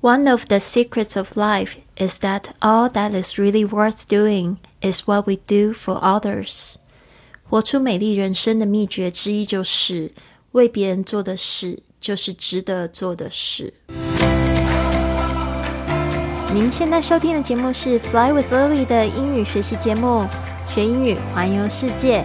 One of the secrets of life is that all that is really worth doing is what we do for others. 活出美丽人生的秘诀之一就是为别人做的事就是值得做的事。您现在收听的节目是《Fly with Lily》的英语学习节目，学英语环游世界。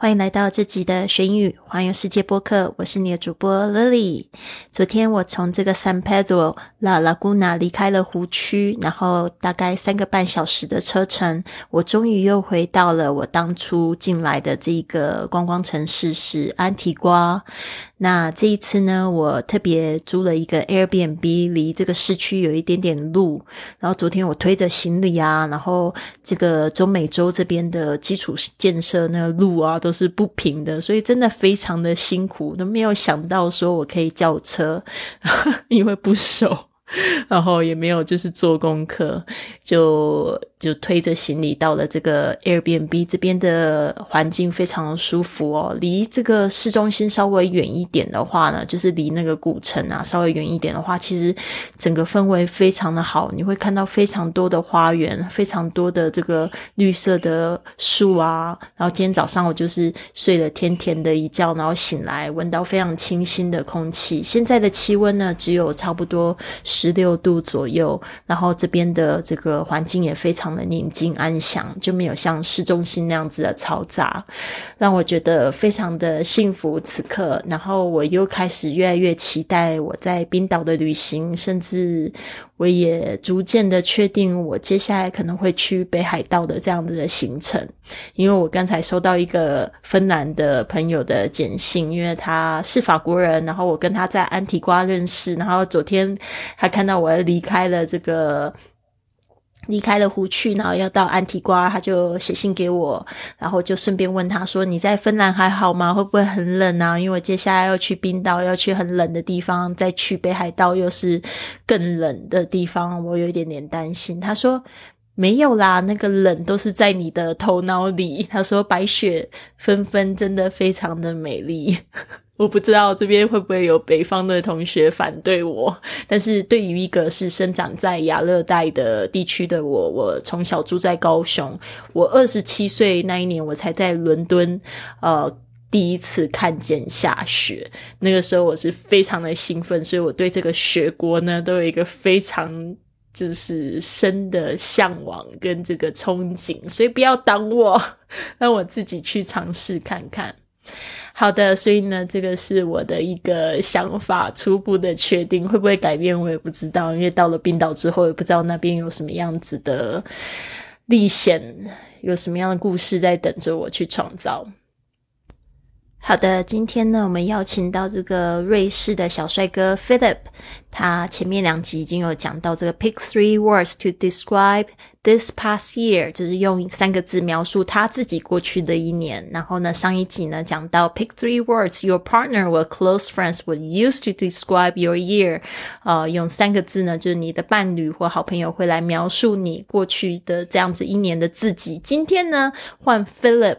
欢迎来到这集的学英语环游世界播客，我是你的主播 Lily。昨天我从这个 San Pedro La Laguna 离开了湖区，然后大概三个半小时的车程，我终于又回到了我当初进来的这个观光城市是安提瓜。那这一次呢，我特别租了一个 Airbnb，离这个市区有一点点路。然后昨天我推着行李啊，然后这个中美洲这边的基础建设那个路啊都。都是不平的，所以真的非常的辛苦，都没有想到说我可以叫车，因为不熟。然后也没有就是做功课，就就推着行李到了这个 Airbnb 这边的环境非常舒服哦。离这个市中心稍微远一点的话呢，就是离那个古城啊稍微远一点的话，其实整个氛围非常的好。你会看到非常多的花园，非常多的这个绿色的树啊。然后今天早上我就是睡了甜甜的一觉，然后醒来闻到非常清新的空气。现在的气温呢，只有差不多。十六度左右，然后这边的这个环境也非常的宁静安详，就没有像市中心那样子的嘈杂，让我觉得非常的幸福。此刻，然后我又开始越来越期待我在冰岛的旅行，甚至。我也逐渐的确定，我接下来可能会去北海道的这样子的行程，因为我刚才收到一个芬兰的朋友的简信，因为他是法国人，然后我跟他在安提瓜认识，然后昨天他看到我离开了这个。离开了湖区，然后要到安提瓜，他就写信给我，然后就顺便问他说：“你在芬兰还好吗？会不会很冷啊？因为我接下来要去冰岛，要去很冷的地方，再去北海道又是更冷的地方，我有一点点担心。”他说：“没有啦，那个冷都是在你的头脑里。”他说：“白雪纷纷，真的非常的美丽。”我不知道这边会不会有北方的同学反对我，但是对于一个是生长在亚热带的地区的我，我从小住在高雄，我二十七岁那一年，我才在伦敦，呃，第一次看见下雪。那个时候我是非常的兴奋，所以我对这个雪国呢，都有一个非常就是深的向往跟这个憧憬，所以不要挡我，让我自己去尝试看看。好的，所以呢，这个是我的一个想法，初步的确定会不会改变，我也不知道，因为到了冰岛之后，也不知道那边有什么样子的历险，有什么样的故事在等着我去创造。好的，今天呢，我们邀请到这个瑞士的小帅哥 Philip，他前面两集已经有讲到这个 pick three words to describe this past year，就是用三个字描述他自己过去的一年。然后呢，上一集呢讲到 pick three words your partner or close friends would use to describe your year，呃，用三个字呢，就是你的伴侣或好朋友会来描述你过去的这样子一年的自己。今天呢，换 Philip。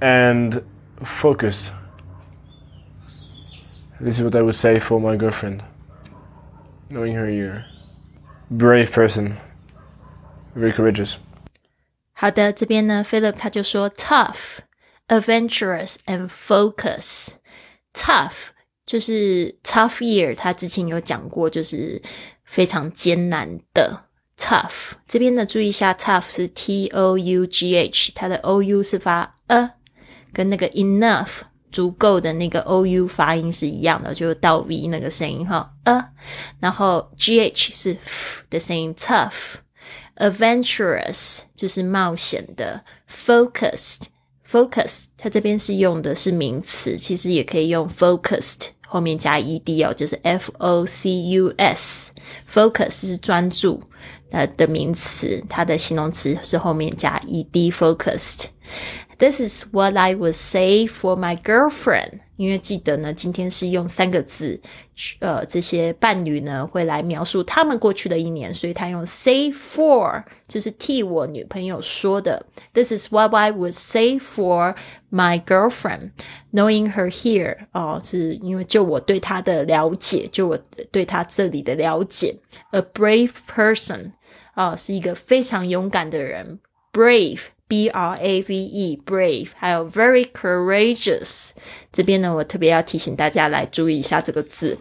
and focus. This is what I would say for my girlfriend. Knowing her year. Brave person. Very courageous. 好的，这边呢，Philip 他就说 tough, adventurous and focus. Tough 就是 tough year，他之前有讲过，就是非常艰难的。Tough 这边呢，注意一下，tough 是 T O U G H，它的 O U 是发呃 跟那个 enough 足够的那个 o u 发音是一样的，就是倒 v 那个声音哈。呃，然后 g h 是的声音，tough。adventurous 就是冒险的，focused focus 它这边是用的是名词，其实也可以用 focused 后面加 ed 哦，就是 f o c u s focus 是专注呃的名词，它的形容词是后面加 ed focused。This is what I would say for my girlfriend。因为记得呢，今天是用三个字，呃，这些伴侣呢会来描述他们过去的一年，所以他用 say for，就是替我女朋友说的。This is what I would say for my girlfriend, knowing her here。哦，是因为就我对她的了解，就我对她这里的了解。A brave person，啊，是一个非常勇敢的人。Brave。B R A V E brave，还有 very courageous。这边呢，我特别要提醒大家来注意一下这个字，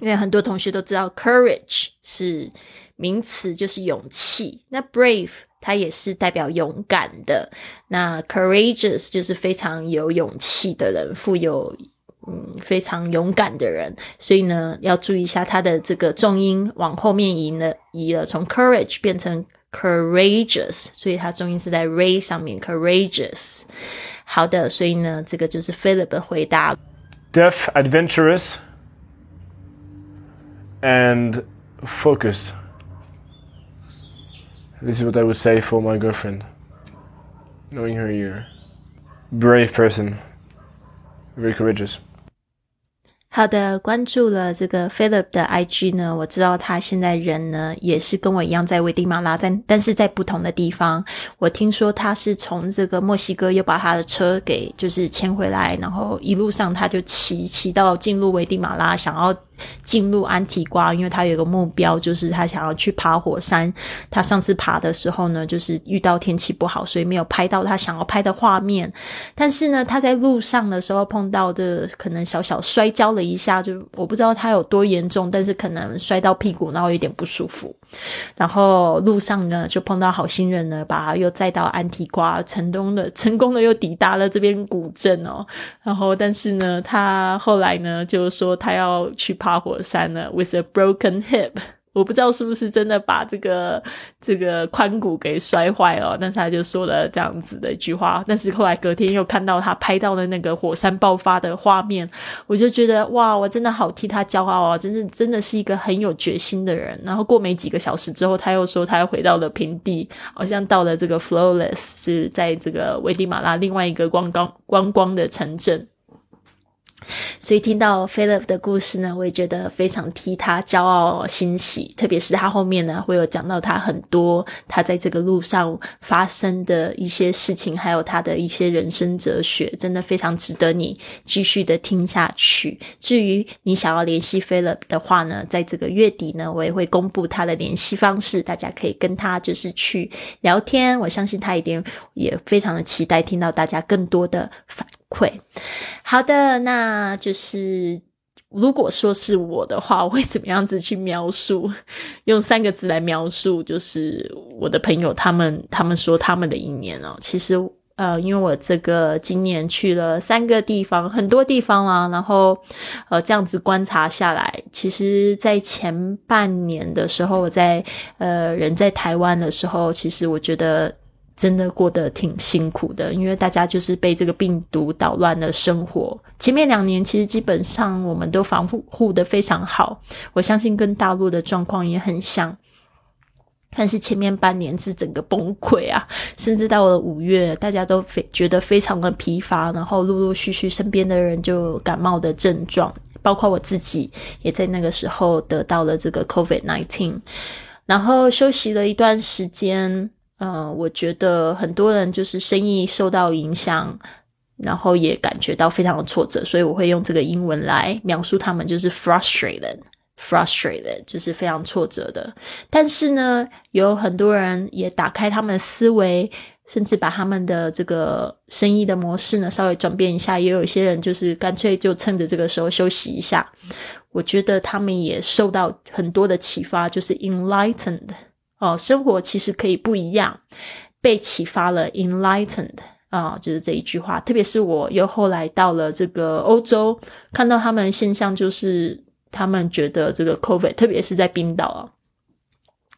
因为很多同学都知道 courage 是名词，就是勇气。那 brave 它也是代表勇敢的。那 courageous 就是非常有勇气的人，富有嗯非常勇敢的人。所以呢，要注意一下它的这个重音往后面移了，移了，从 courage 变成。courageous，所以它重音是在 ray 上面，courageous。好的，所以呢，这个就是 Philip 的回答。Deaf, adventurous, and focused. This is what I would say for my girlfriend. Knowing her year. Brave person. Very courageous. 好的，关注了这个 Philip 的 IG 呢，我知道他现在人呢也是跟我一样在危地马拉，在但是在不同的地方。我听说他是从这个墨西哥又把他的车给就是牵回来，然后一路上他就骑骑到进入危地马拉，想要。进入安提瓜，因为他有一个目标，就是他想要去爬火山。他上次爬的时候呢，就是遇到天气不好，所以没有拍到他想要拍的画面。但是呢，他在路上的时候碰到的可能小小摔跤了一下，就我不知道他有多严重，但是可能摔到屁股，然后有点不舒服。然后路上呢，就碰到好心人呢，把他又载到安提瓜，成功的成功的又抵达了这边古镇哦。然后，但是呢，他后来呢，就是说他要去。爬火山呢，with a broken hip，我不知道是不是真的把这个这个髋骨给摔坏了，但是他就说了这样子的一句话。但是后来隔天又看到他拍到的那个火山爆发的画面，我就觉得哇，我真的好替他骄傲啊！真是真的是一个很有决心的人。然后过没几个小时之后，他又说他又回到了平地，好像到了这个 Flawless，是在这个危地马拉另外一个观光观光的城镇。所以听到 Philip 的故事呢，我也觉得非常替他骄傲欣喜。特别是他后面呢，会有讲到他很多他在这个路上发生的一些事情，还有他的一些人生哲学，真的非常值得你继续的听下去。至于你想要联系 Philip 的话呢，在这个月底呢，我也会公布他的联系方式，大家可以跟他就是去聊天。我相信他一定也非常的期待听到大家更多的反。会，好的，那就是如果说是我的话，我会怎么样子去描述？用三个字来描述，就是我的朋友他们，他们说他们的一年哦。其实，呃，因为我这个今年去了三个地方，很多地方啦，然后呃，这样子观察下来，其实，在前半年的时候，我在呃人在台湾的时候，其实我觉得。真的过得挺辛苦的，因为大家就是被这个病毒捣乱了生活。前面两年其实基本上我们都防护护的非常好，我相信跟大陆的状况也很像。但是前面半年是整个崩溃啊，甚至到了五月，大家都非觉得非常的疲乏，然后陆陆续续身边的人就感冒的症状，包括我自己也在那个时候得到了这个 COVID nineteen，然后休息了一段时间。嗯，我觉得很多人就是生意受到影响，然后也感觉到非常的挫折，所以我会用这个英文来描述他们，就是 frustrated，frustrated，就是非常挫折的。但是呢，有很多人也打开他们的思维，甚至把他们的这个生意的模式呢稍微转变一下。也有一些人就是干脆就趁着这个时候休息一下。我觉得他们也受到很多的启发，就是 enlightened。哦，生活其实可以不一样，被启发了，enlightened 啊，就是这一句话。特别是我又后来到了这个欧洲，看到他们现象，就是他们觉得这个 COVID，特别是在冰岛啊。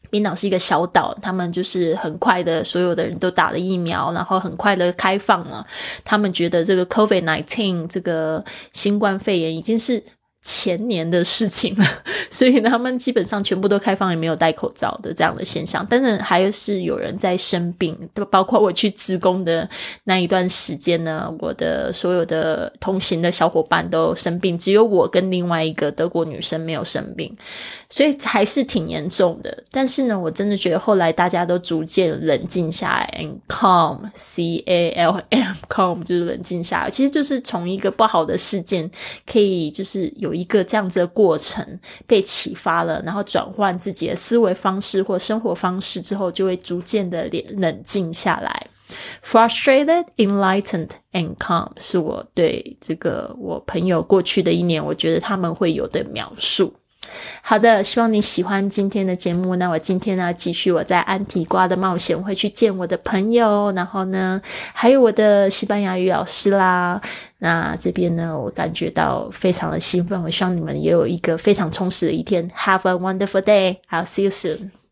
冰岛是一个小岛，他们就是很快的，所有的人都打了疫苗，然后很快的开放了。他们觉得这个 COVID nineteen 这个新冠肺炎已经是。前年的事情了，所以他们基本上全部都开放，也没有戴口罩的这样的现象。但是还是有人在生病，包括我去职工的那一段时间呢，我的所有的同行的小伙伴都生病，只有我跟另外一个德国女生没有生病，所以还是挺严重的。但是呢，我真的觉得后来大家都逐渐冷静下来，and calm，c a l m，calm 就是冷静下来。其实就是从一个不好的事件，可以就是有。一个这样子的过程被启发了，然后转换自己的思维方式或生活方式之后，就会逐渐的冷冷静下来。Frustrated, enlightened, and calm 是我对这个我朋友过去的一年，我觉得他们会有的描述。好的，希望你喜欢今天的节目。那我今天呢，继续我在安提瓜的冒险，会去见我的朋友，然后呢，还有我的西班牙语老师啦。那这边呢，我感觉到非常的兴奋。我希望你们也有一个非常充实的一天。Have a wonderful day. I'll see you soon.